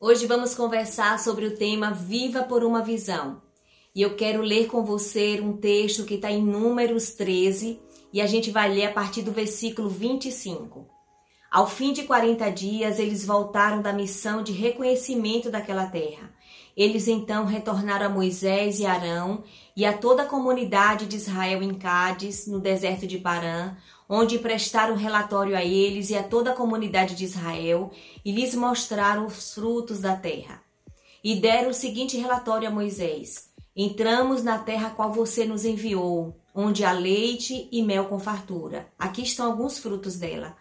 Hoje vamos conversar sobre o tema Viva por uma Visão. E eu quero ler com você um texto que está em Números 13 e a gente vai ler a partir do versículo 25. Ao fim de 40 dias, eles voltaram da missão de reconhecimento daquela terra. Eles então retornaram a Moisés e Arão e a toda a comunidade de Israel em Cádiz, no deserto de Parã, onde prestaram relatório a eles e a toda a comunidade de Israel e lhes mostraram os frutos da terra. E deram o seguinte relatório a Moisés: Entramos na terra qual você nos enviou, onde há leite e mel com fartura. Aqui estão alguns frutos dela.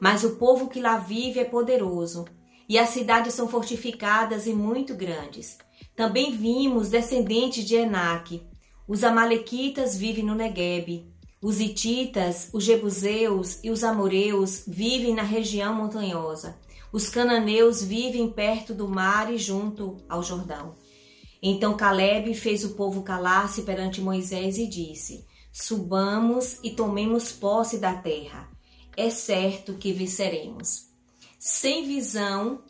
Mas o povo que lá vive é poderoso e as cidades são fortificadas e muito grandes. Também vimos descendentes de Enaque. Os amalequitas vivem no Neguebe. Os hititas, os jebuseus e os amoreus vivem na região montanhosa. Os cananeus vivem perto do mar e junto ao Jordão. Então Caleb fez o povo calar-se perante Moisés e disse: Subamos e tomemos posse da terra. É certo que venceremos. Sem visão,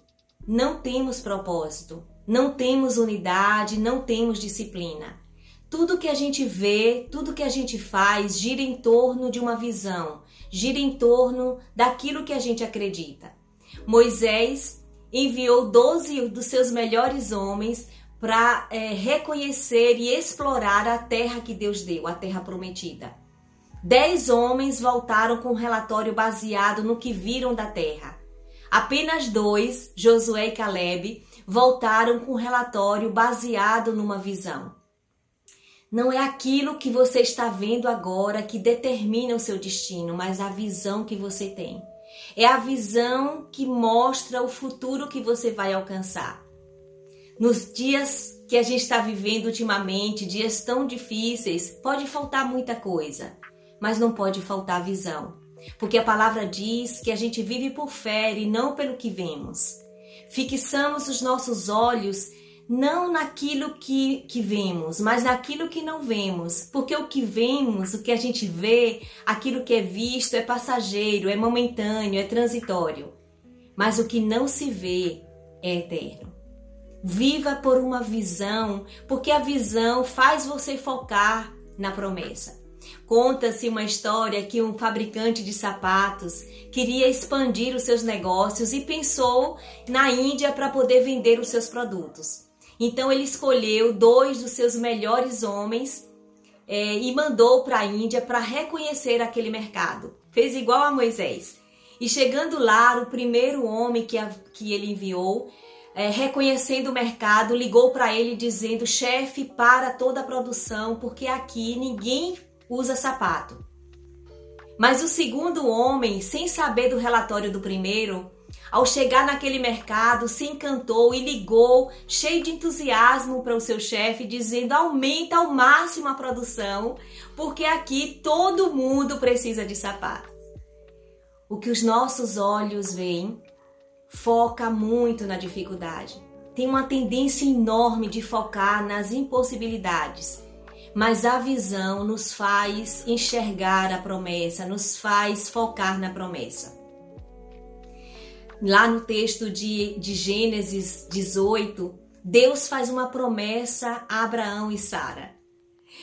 não temos propósito, não temos unidade, não temos disciplina. Tudo que a gente vê, tudo que a gente faz gira em torno de uma visão, gira em torno daquilo que a gente acredita. Moisés enviou 12 dos seus melhores homens para é, reconhecer e explorar a terra que Deus deu, a terra prometida. Dez homens voltaram com um relatório baseado no que viram da terra. Apenas dois, Josué e Caleb, voltaram com um relatório baseado numa visão. Não é aquilo que você está vendo agora que determina o seu destino, mas a visão que você tem. É a visão que mostra o futuro que você vai alcançar. Nos dias que a gente está vivendo ultimamente, dias tão difíceis, pode faltar muita coisa, mas não pode faltar visão. Porque a palavra diz que a gente vive por fé e não pelo que vemos. Fixamos os nossos olhos não naquilo que, que vemos, mas naquilo que não vemos. Porque o que vemos, o que a gente vê, aquilo que é visto é passageiro, é momentâneo, é transitório. Mas o que não se vê é eterno. Viva por uma visão, porque a visão faz você focar na promessa. Conta-se uma história que um fabricante de sapatos queria expandir os seus negócios e pensou na Índia para poder vender os seus produtos. Então ele escolheu dois dos seus melhores homens é, e mandou para a Índia para reconhecer aquele mercado. Fez igual a Moisés. E chegando lá, o primeiro homem que, a, que ele enviou, é, reconhecendo o mercado, ligou para ele dizendo: chefe, para toda a produção, porque aqui ninguém usa sapato. Mas o segundo homem, sem saber do relatório do primeiro, ao chegar naquele mercado, se encantou e ligou, cheio de entusiasmo, para o seu chefe, dizendo: aumenta ao máximo a produção, porque aqui todo mundo precisa de sapatos. O que os nossos olhos veem foca muito na dificuldade. Tem uma tendência enorme de focar nas impossibilidades mas a visão nos faz enxergar a promessa, nos faz focar na promessa. Lá no texto de, de Gênesis 18, Deus faz uma promessa a Abraão e Sara.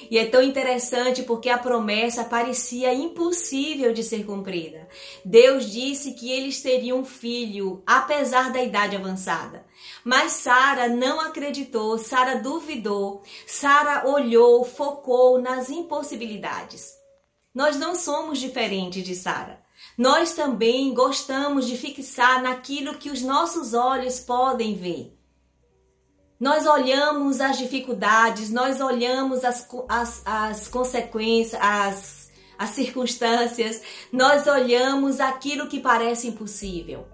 E é tão interessante porque a promessa parecia impossível de ser cumprida. Deus disse que eles teriam um filho, apesar da idade avançada. Mas Sara não acreditou, Sara duvidou, Sara olhou, focou nas impossibilidades. Nós não somos diferentes de Sara. Nós também gostamos de fixar naquilo que os nossos olhos podem ver. Nós olhamos as dificuldades, nós olhamos as, as, as consequências, as, as circunstâncias, nós olhamos aquilo que parece impossível.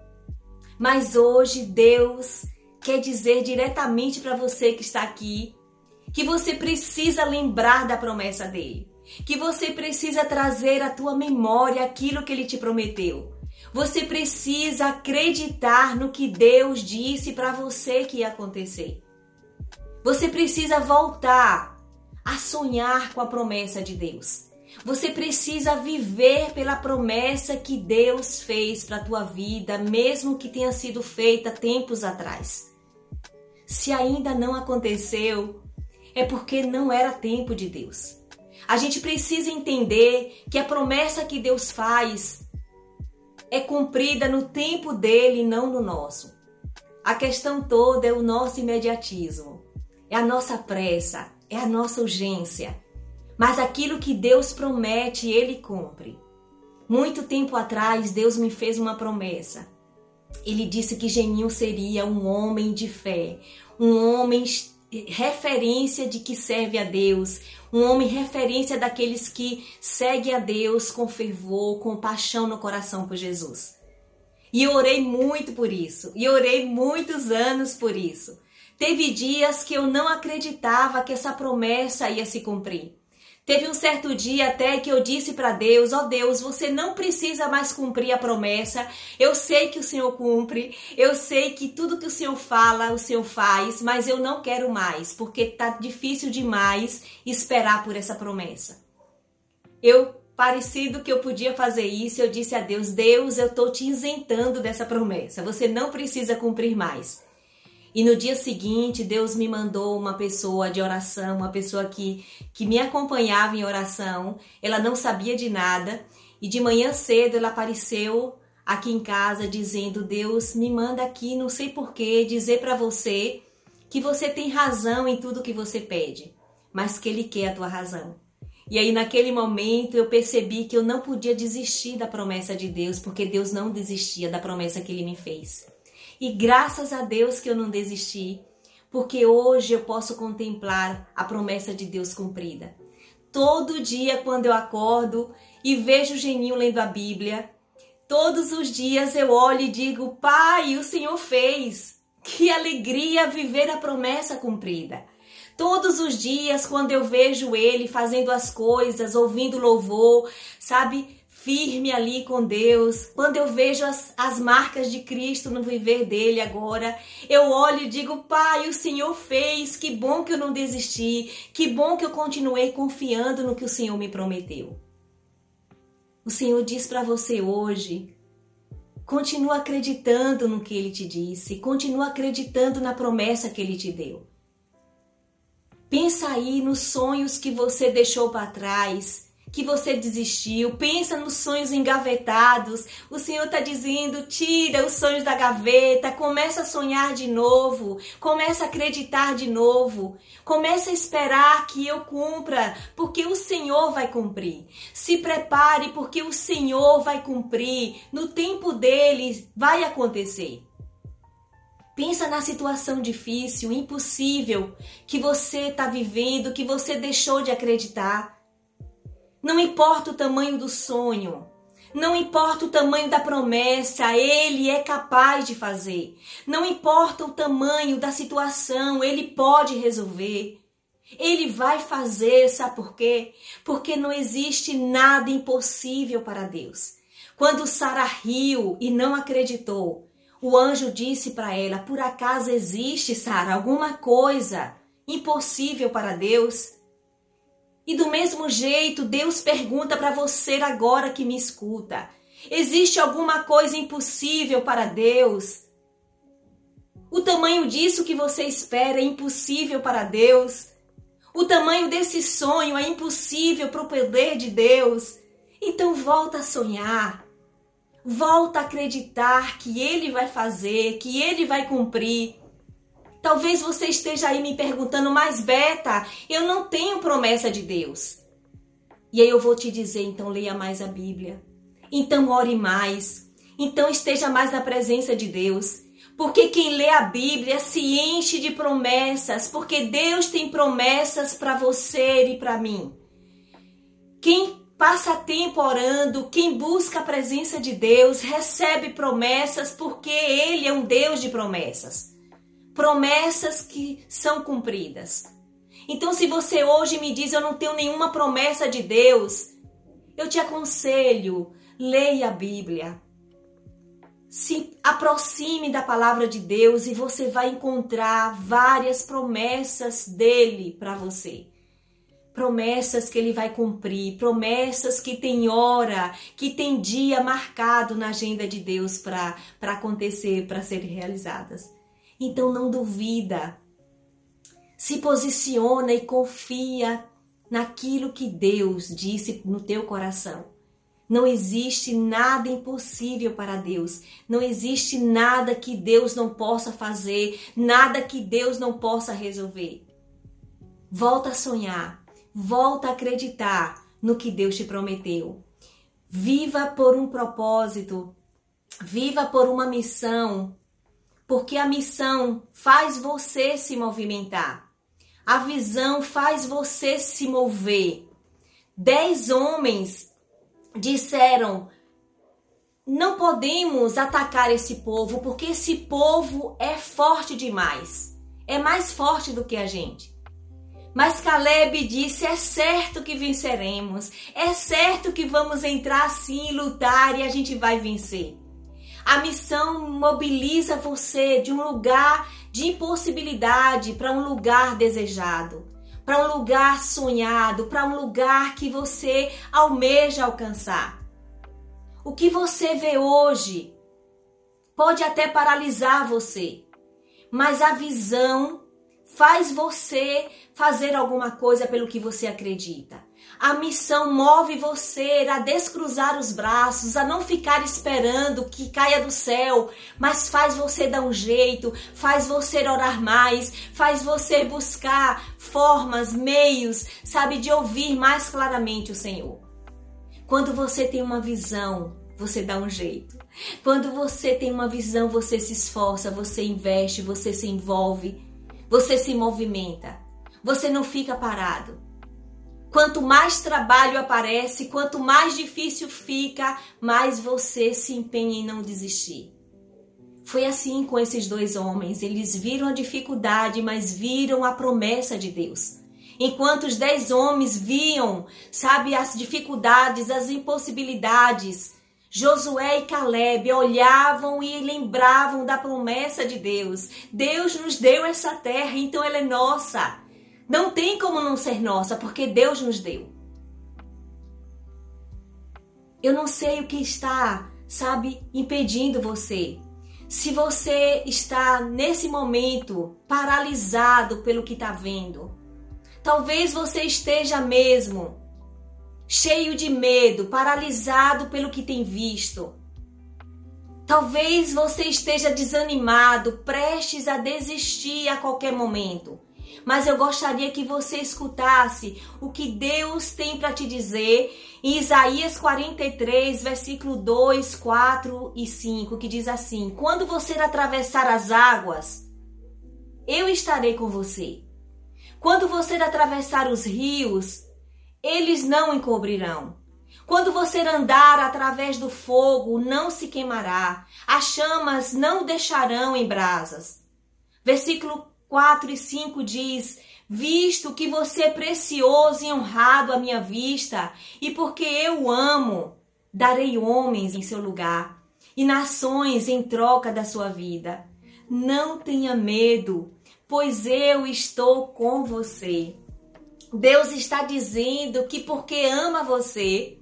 Mas hoje Deus quer dizer diretamente para você que está aqui que você precisa lembrar da promessa dele, que você precisa trazer à tua memória aquilo que ele te prometeu. Você precisa acreditar no que Deus disse para você que ia acontecer. Você precisa voltar a sonhar com a promessa de Deus. Você precisa viver pela promessa que Deus fez para a tua vida, mesmo que tenha sido feita tempos atrás. Se ainda não aconteceu, é porque não era tempo de Deus. A gente precisa entender que a promessa que Deus faz é cumprida no tempo dele não no nosso. A questão toda é o nosso imediatismo, é a nossa pressa, é a nossa urgência. Mas aquilo que Deus promete, ele cumpre. Muito tempo atrás, Deus me fez uma promessa. Ele disse que Geninho seria um homem de fé, um homem referência de que serve a Deus, um homem referência daqueles que seguem a Deus com fervor, com paixão no coração por Jesus. E eu orei muito por isso, e orei muitos anos por isso. Teve dias que eu não acreditava que essa promessa ia se cumprir. Teve um certo dia até que eu disse para Deus: Ó oh Deus, você não precisa mais cumprir a promessa. Eu sei que o Senhor cumpre, eu sei que tudo que o Senhor fala, o Senhor faz, mas eu não quero mais, porque tá difícil demais esperar por essa promessa. Eu, parecido que eu podia fazer isso, eu disse a Deus: Deus, eu tô te isentando dessa promessa. Você não precisa cumprir mais. E no dia seguinte, Deus me mandou uma pessoa de oração, uma pessoa que, que me acompanhava em oração. Ela não sabia de nada. E de manhã cedo ela apareceu aqui em casa dizendo: Deus me manda aqui, não sei porquê, dizer para você que você tem razão em tudo que você pede, mas que Ele quer a tua razão. E aí, naquele momento, eu percebi que eu não podia desistir da promessa de Deus, porque Deus não desistia da promessa que Ele me fez. E graças a Deus que eu não desisti, porque hoje eu posso contemplar a promessa de Deus cumprida. Todo dia, quando eu acordo e vejo o Geninho lendo a Bíblia, todos os dias eu olho e digo: Pai, o Senhor fez. Que alegria viver a promessa cumprida. Todos os dias, quando eu vejo ele fazendo as coisas, ouvindo louvor, sabe? Firme ali com Deus, quando eu vejo as, as marcas de Cristo no viver dele agora, eu olho e digo: Pai, o Senhor fez, que bom que eu não desisti, que bom que eu continuei confiando no que o Senhor me prometeu. O Senhor diz para você hoje: continua acreditando no que ele te disse, continua acreditando na promessa que ele te deu. Pensa aí nos sonhos que você deixou para trás que você desistiu, pensa nos sonhos engavetados. O Senhor está dizendo: tira os sonhos da gaveta, começa a sonhar de novo, começa a acreditar de novo, começa a esperar que eu cumpra, porque o Senhor vai cumprir. Se prepare, porque o Senhor vai cumprir. No tempo dele vai acontecer. Pensa na situação difícil, impossível que você está vivendo, que você deixou de acreditar. Não importa o tamanho do sonho, não importa o tamanho da promessa, ele é capaz de fazer. Não importa o tamanho da situação, ele pode resolver. Ele vai fazer, sabe por quê? Porque não existe nada impossível para Deus. Quando Sara riu e não acreditou, o anjo disse para ela: Por acaso existe, Sara, alguma coisa impossível para Deus? E do mesmo jeito, Deus pergunta para você agora que me escuta: existe alguma coisa impossível para Deus? O tamanho disso que você espera é impossível para Deus? O tamanho desse sonho é impossível para o poder de Deus? Então volta a sonhar. Volta a acreditar que Ele vai fazer, que Ele vai cumprir. Talvez você esteja aí me perguntando, mas Beta, eu não tenho promessa de Deus. E aí eu vou te dizer, então leia mais a Bíblia. Então ore mais. Então esteja mais na presença de Deus. Porque quem lê a Bíblia se enche de promessas, porque Deus tem promessas para você e para mim. Quem passa tempo orando, quem busca a presença de Deus, recebe promessas, porque Ele é um Deus de promessas promessas que são cumpridas. Então, se você hoje me diz eu não tenho nenhuma promessa de Deus, eu te aconselho, leia a Bíblia. Se aproxime da palavra de Deus e você vai encontrar várias promessas dele para você. Promessas que ele vai cumprir, promessas que tem hora, que tem dia marcado na agenda de Deus para acontecer, para serem realizadas. Então não duvida, Se posiciona e confia naquilo que Deus disse no teu coração. Não existe nada impossível para Deus. Não existe nada que Deus não possa fazer, nada que Deus não possa resolver. Volta a sonhar, volta a acreditar no que Deus te prometeu. Viva por um propósito, viva por uma missão, porque a missão faz você se movimentar. A visão faz você se mover. Dez homens disseram: não podemos atacar esse povo porque esse povo é forte demais. É mais forte do que a gente. Mas Caleb disse: é certo que venceremos. É certo que vamos entrar sim, lutar e a gente vai vencer. A missão mobiliza você de um lugar de impossibilidade para um lugar desejado, para um lugar sonhado, para um lugar que você almeja alcançar. O que você vê hoje pode até paralisar você, mas a visão faz você fazer alguma coisa pelo que você acredita. A missão move você a descruzar os braços, a não ficar esperando que caia do céu, mas faz você dar um jeito, faz você orar mais, faz você buscar formas, meios, sabe, de ouvir mais claramente o Senhor. Quando você tem uma visão, você dá um jeito. Quando você tem uma visão, você se esforça, você investe, você se envolve, você se movimenta. Você não fica parado. Quanto mais trabalho aparece, quanto mais difícil fica, mais você se empenha em não desistir. Foi assim com esses dois homens. Eles viram a dificuldade, mas viram a promessa de Deus. Enquanto os dez homens viam, sabe, as dificuldades, as impossibilidades, Josué e Caleb olhavam e lembravam da promessa de Deus. Deus nos deu essa terra, então ela é nossa. Não tem como não ser nossa, porque Deus nos deu. Eu não sei o que está, sabe, impedindo você. Se você está nesse momento paralisado pelo que está vendo, talvez você esteja mesmo cheio de medo, paralisado pelo que tem visto. Talvez você esteja desanimado, prestes a desistir a qualquer momento mas eu gostaria que você escutasse o que Deus tem para te dizer em Isaías 43, versículo 2, 4 e 5, que diz assim: Quando você atravessar as águas, eu estarei com você. Quando você atravessar os rios, eles não encobrirão. Quando você andar através do fogo, não se queimará, as chamas não deixarão em brasas. Versículo 4 e 5 diz: Visto que você é precioso e honrado à minha vista, e porque eu o amo, darei homens em seu lugar e nações em troca da sua vida. Não tenha medo, pois eu estou com você. Deus está dizendo que porque ama você,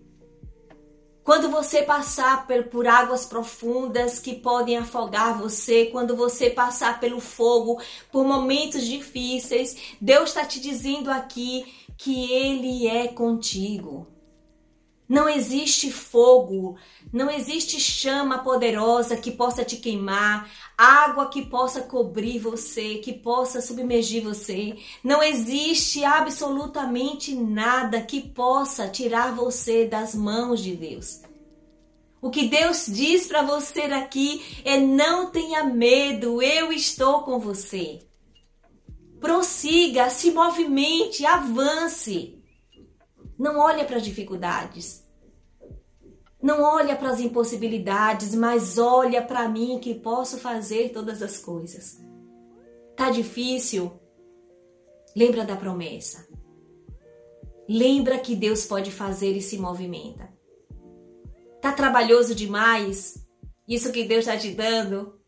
quando você passar por águas profundas que podem afogar você, quando você passar pelo fogo, por momentos difíceis, Deus está te dizendo aqui que Ele é contigo. Não existe fogo, não existe chama poderosa que possa te queimar, água que possa cobrir você, que possa submergir você. Não existe absolutamente nada que possa tirar você das mãos de Deus. O que Deus diz para você aqui é: não tenha medo, eu estou com você. Prossiga, se movimente, avance. Não olha para as dificuldades. Não olha para as impossibilidades, mas olha para mim que posso fazer todas as coisas. Tá difícil? Lembra da promessa. Lembra que Deus pode fazer e se movimenta. Tá trabalhoso demais? Isso que Deus está te dando?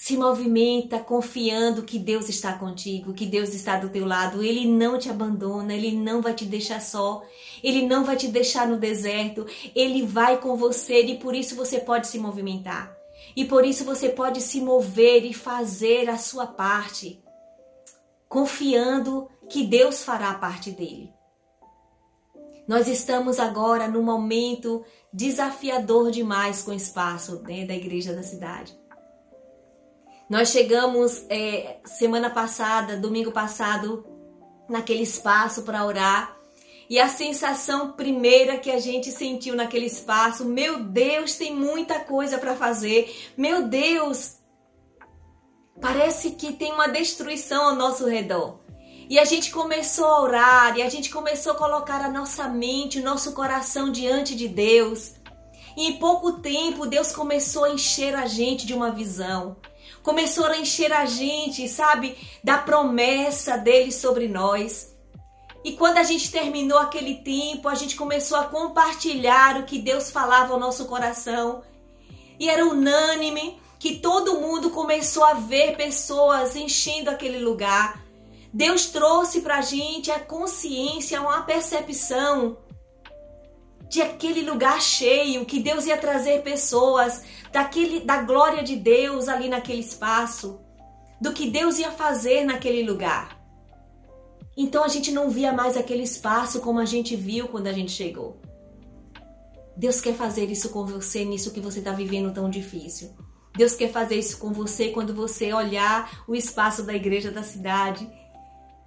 Se movimenta confiando que Deus está contigo, que Deus está do teu lado. Ele não te abandona, ele não vai te deixar só, ele não vai te deixar no deserto, ele vai com você e por isso você pode se movimentar. E por isso você pode se mover e fazer a sua parte. confiando que Deus fará parte dele. Nós estamos agora num momento desafiador demais com o espaço né, da igreja da cidade. Nós chegamos é, semana passada, domingo passado, naquele espaço para orar. E a sensação primeira que a gente sentiu naquele espaço, meu Deus, tem muita coisa para fazer. Meu Deus, parece que tem uma destruição ao nosso redor. E a gente começou a orar, e a gente começou a colocar a nossa mente, o nosso coração diante de Deus. E em pouco tempo, Deus começou a encher a gente de uma visão. Começou a encher a gente, sabe, da promessa dele sobre nós. E quando a gente terminou aquele tempo, a gente começou a compartilhar o que Deus falava ao nosso coração. E era unânime que todo mundo começou a ver pessoas enchendo aquele lugar Deus trouxe para a gente a consciência, uma percepção de aquele lugar cheio, que Deus ia trazer pessoas daquele, da glória de Deus ali naquele espaço, do que Deus ia fazer naquele lugar. Então a gente não via mais aquele espaço como a gente viu quando a gente chegou. Deus quer fazer isso com você nisso que você está vivendo tão difícil. Deus quer fazer isso com você quando você olhar o espaço da igreja da cidade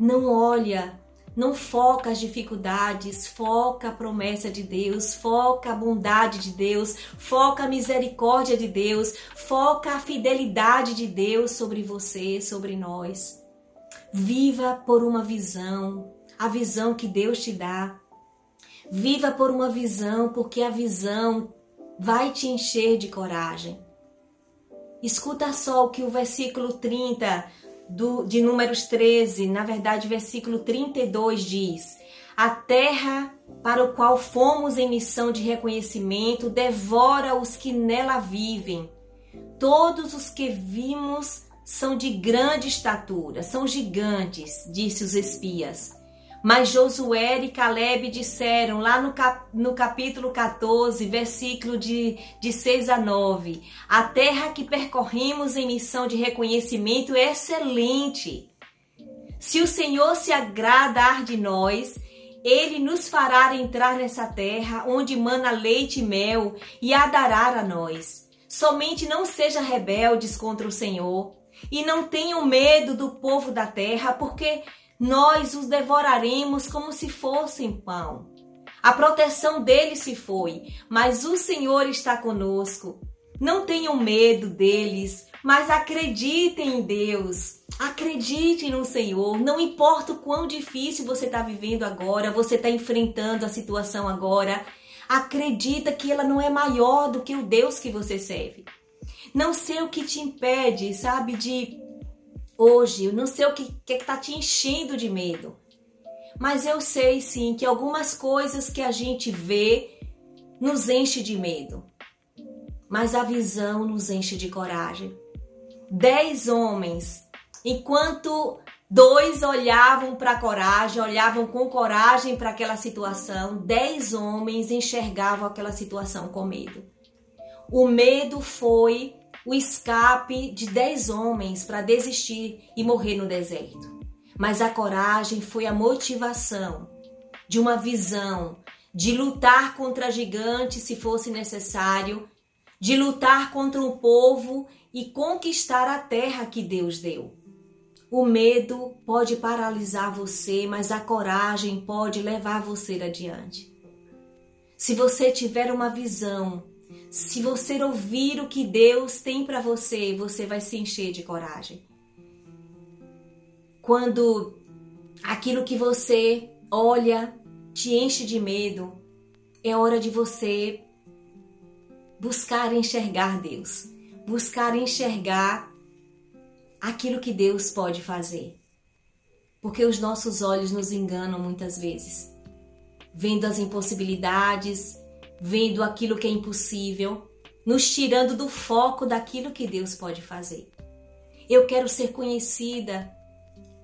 não olha, não foca as dificuldades, foca a promessa de Deus, foca a bondade de Deus, foca a misericórdia de Deus, foca a fidelidade de Deus sobre você, sobre nós. Viva por uma visão, a visão que Deus te dá. Viva por uma visão, porque a visão vai te encher de coragem. Escuta só o que o versículo 30 do, de Números 13, na verdade, versículo 32 diz: A terra para o qual fomos em missão de reconhecimento devora os que nela vivem. Todos os que vimos são de grande estatura, são gigantes, disse os espias. Mas Josué e Caleb disseram lá no, cap, no capítulo 14, versículo de, de 6 a 9: A terra que percorremos em missão de reconhecimento é excelente. Se o Senhor se agradar de nós, ele nos fará entrar nessa terra onde mana leite e mel e a dará a nós. Somente não sejam rebeldes contra o Senhor e não tenham medo do povo da terra, porque nós os devoraremos como se fossem pão. A proteção deles se foi, mas o Senhor está conosco. Não tenham medo deles, mas acreditem em Deus. Acreditem no Senhor. Não importa o quão difícil você está vivendo agora, você está enfrentando a situação agora. Acredita que ela não é maior do que o Deus que você serve. Não sei o que te impede, sabe, de hoje, eu não sei o que está te enchendo de medo. Mas eu sei sim que algumas coisas que a gente vê nos enche de medo. Mas a visão nos enche de coragem. Dez homens, enquanto dois olhavam para a coragem, olhavam com coragem para aquela situação, dez homens enxergavam aquela situação com medo. O medo foi o escape de dez homens para desistir e morrer no deserto. Mas a coragem foi a motivação de uma visão de lutar contra gigantes se fosse necessário, de lutar contra o povo e conquistar a terra que Deus deu. O medo pode paralisar você, mas a coragem pode levar você adiante. Se você tiver uma visão se você ouvir o que Deus tem para você, você vai se encher de coragem. Quando aquilo que você olha te enche de medo, é hora de você buscar enxergar Deus, buscar enxergar aquilo que Deus pode fazer. Porque os nossos olhos nos enganam muitas vezes, vendo as impossibilidades, vendo aquilo que é impossível, nos tirando do foco daquilo que Deus pode fazer. Eu quero ser conhecida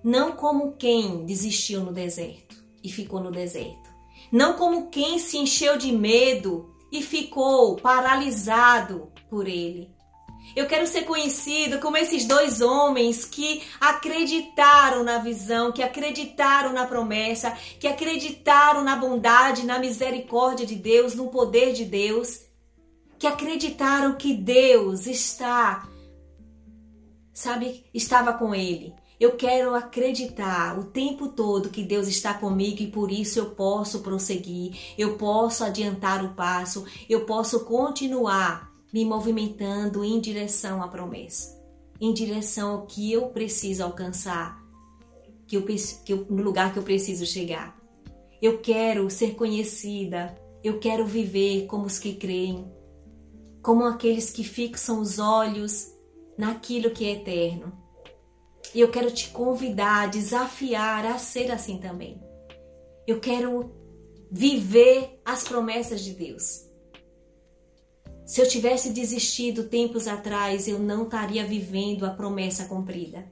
não como quem desistiu no deserto e ficou no deserto, não como quem se encheu de medo e ficou paralisado por ele. Eu quero ser conhecido como esses dois homens que acreditaram na visão, que acreditaram na promessa, que acreditaram na bondade, na misericórdia de Deus, no poder de Deus, que acreditaram que Deus está, sabe, estava com ele. Eu quero acreditar o tempo todo que Deus está comigo e por isso eu posso prosseguir, eu posso adiantar o passo, eu posso continuar me movimentando em direção à promessa, em direção ao que eu preciso alcançar, que eu, que eu, no lugar que eu preciso chegar. Eu quero ser conhecida, eu quero viver como os que creem, como aqueles que fixam os olhos naquilo que é eterno e eu quero te convidar, desafiar a ser assim também. Eu quero viver as promessas de Deus. Se eu tivesse desistido tempos atrás, eu não estaria vivendo a promessa cumprida.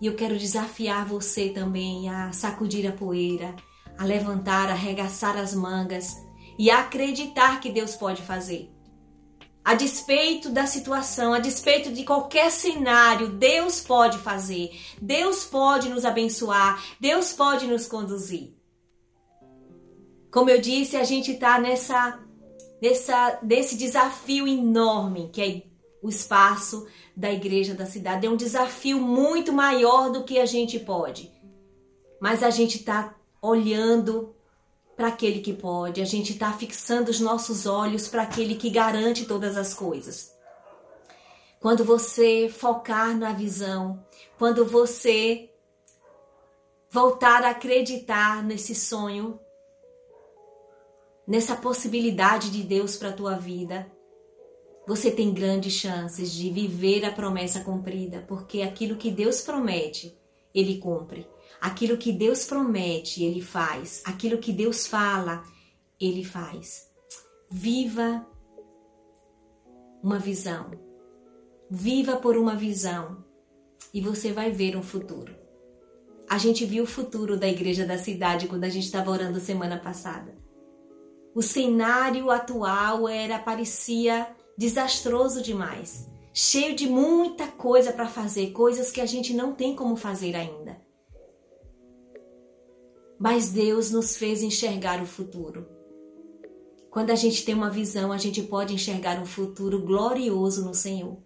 E eu quero desafiar você também a sacudir a poeira, a levantar, a arregaçar as mangas e a acreditar que Deus pode fazer. A despeito da situação, a despeito de qualquer cenário, Deus pode fazer. Deus pode nos abençoar. Deus pode nos conduzir. Como eu disse, a gente está nessa, nessa, nesse desafio enorme que é o espaço da igreja da cidade. É um desafio muito maior do que a gente pode. Mas a gente está olhando para aquele que pode, a gente está fixando os nossos olhos para aquele que garante todas as coisas. Quando você focar na visão, quando você voltar a acreditar nesse sonho, nessa possibilidade de Deus para a tua vida, você tem grandes chances de viver a promessa cumprida, porque aquilo que Deus promete, ele cumpre. Aquilo que Deus promete, ele faz. Aquilo que Deus fala, ele faz. Viva uma visão. Viva por uma visão e você vai ver um futuro. A gente viu o futuro da igreja da cidade quando a gente estava orando semana passada. O cenário atual era parecia desastroso demais, cheio de muita coisa para fazer, coisas que a gente não tem como fazer ainda mas Deus nos fez enxergar o futuro. Quando a gente tem uma visão, a gente pode enxergar um futuro glorioso no Senhor.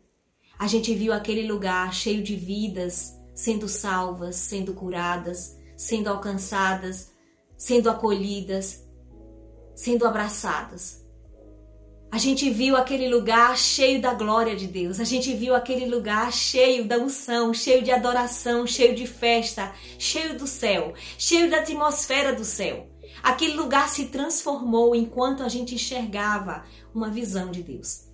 A gente viu aquele lugar cheio de vidas sendo salvas, sendo curadas, sendo alcançadas, sendo acolhidas, sendo abraçadas. A gente viu aquele lugar cheio da glória de Deus. A gente viu aquele lugar cheio da unção, cheio de adoração, cheio de festa, cheio do céu, cheio da atmosfera do céu. Aquele lugar se transformou enquanto a gente enxergava uma visão de Deus.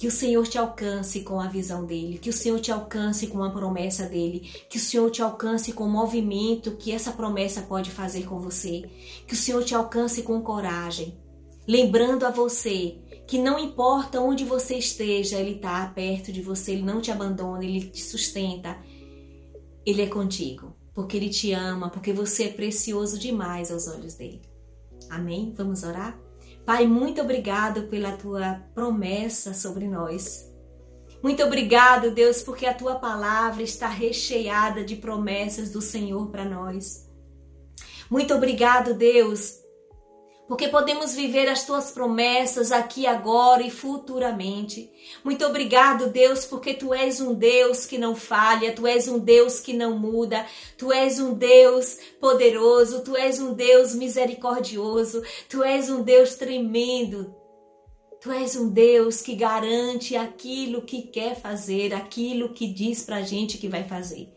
Que o Senhor te alcance com a visão dele, que o Senhor te alcance com a promessa dele, que o Senhor te alcance com o movimento que essa promessa pode fazer com você, que o Senhor te alcance com coragem, lembrando a você que não importa onde você esteja, Ele está perto de você, Ele não te abandona, Ele te sustenta. Ele é contigo, porque Ele te ama, porque você é precioso demais aos olhos dele. Amém? Vamos orar? Pai, muito obrigado pela tua promessa sobre nós. Muito obrigado, Deus, porque a tua palavra está recheada de promessas do Senhor para nós. Muito obrigado, Deus, porque podemos viver as tuas promessas aqui agora e futuramente. Muito obrigado, Deus, porque tu és um Deus que não falha, tu és um Deus que não muda, tu és um Deus poderoso, tu és um Deus misericordioso, tu és um Deus tremendo. Tu és um Deus que garante aquilo que quer fazer, aquilo que diz pra gente que vai fazer.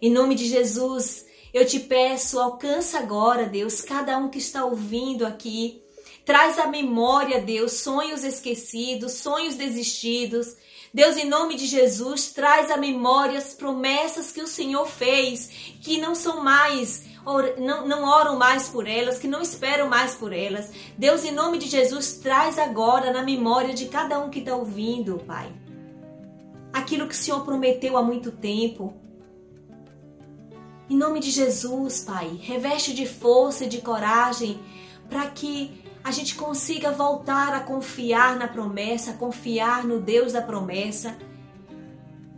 Em nome de Jesus, eu te peço, alcança agora, Deus, cada um que está ouvindo aqui. Traz à memória, Deus, sonhos esquecidos, sonhos desistidos. Deus, em nome de Jesus, traz à memória as promessas que o Senhor fez, que não são mais, não, não oram mais por elas, que não esperam mais por elas. Deus, em nome de Jesus, traz agora na memória de cada um que está ouvindo, Pai. Aquilo que o Senhor prometeu há muito tempo, em nome de Jesus, Pai, reveste de força e de coragem para que a gente consiga voltar a confiar na promessa, confiar no Deus da promessa.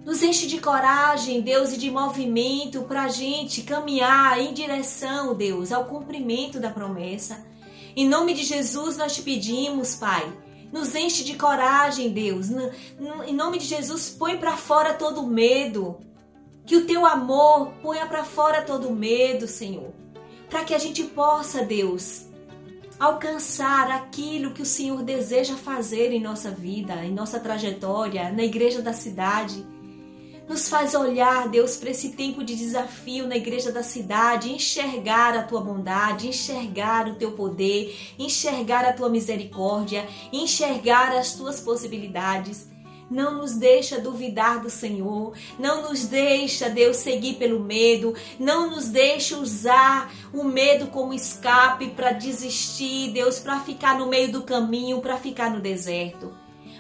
Nos enche de coragem, Deus, e de movimento para a gente caminhar em direção, Deus, ao cumprimento da promessa. Em nome de Jesus nós te pedimos, Pai. Nos enche de coragem, Deus. Em nome de Jesus, põe para fora todo medo. Que o teu amor ponha para fora todo medo, Senhor. Para que a gente possa, Deus, alcançar aquilo que o Senhor deseja fazer em nossa vida, em nossa trajetória, na igreja da cidade. Nos faz olhar, Deus, para esse tempo de desafio na igreja da cidade, enxergar a tua bondade, enxergar o teu poder, enxergar a tua misericórdia, enxergar as tuas possibilidades. Não nos deixa duvidar do Senhor, não nos deixa, Deus, seguir pelo medo, não nos deixa usar o medo como escape para desistir, Deus, para ficar no meio do caminho, para ficar no deserto.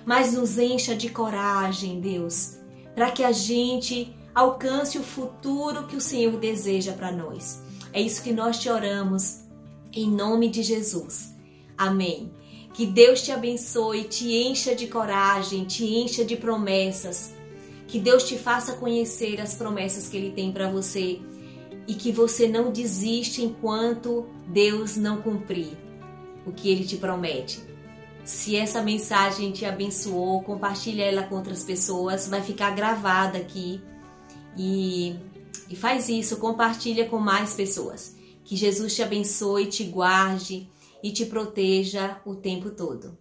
Mas nos encha de coragem, Deus, para que a gente alcance o futuro que o Senhor deseja para nós. É isso que nós te oramos, em nome de Jesus. Amém. Que Deus te abençoe, te encha de coragem, te encha de promessas. Que Deus te faça conhecer as promessas que Ele tem para você e que você não desiste enquanto Deus não cumprir o que Ele te promete. Se essa mensagem te abençoou, compartilha ela com outras pessoas, vai ficar gravada aqui e, e faz isso, compartilha com mais pessoas. Que Jesus te abençoe, te guarde e te proteja o tempo todo.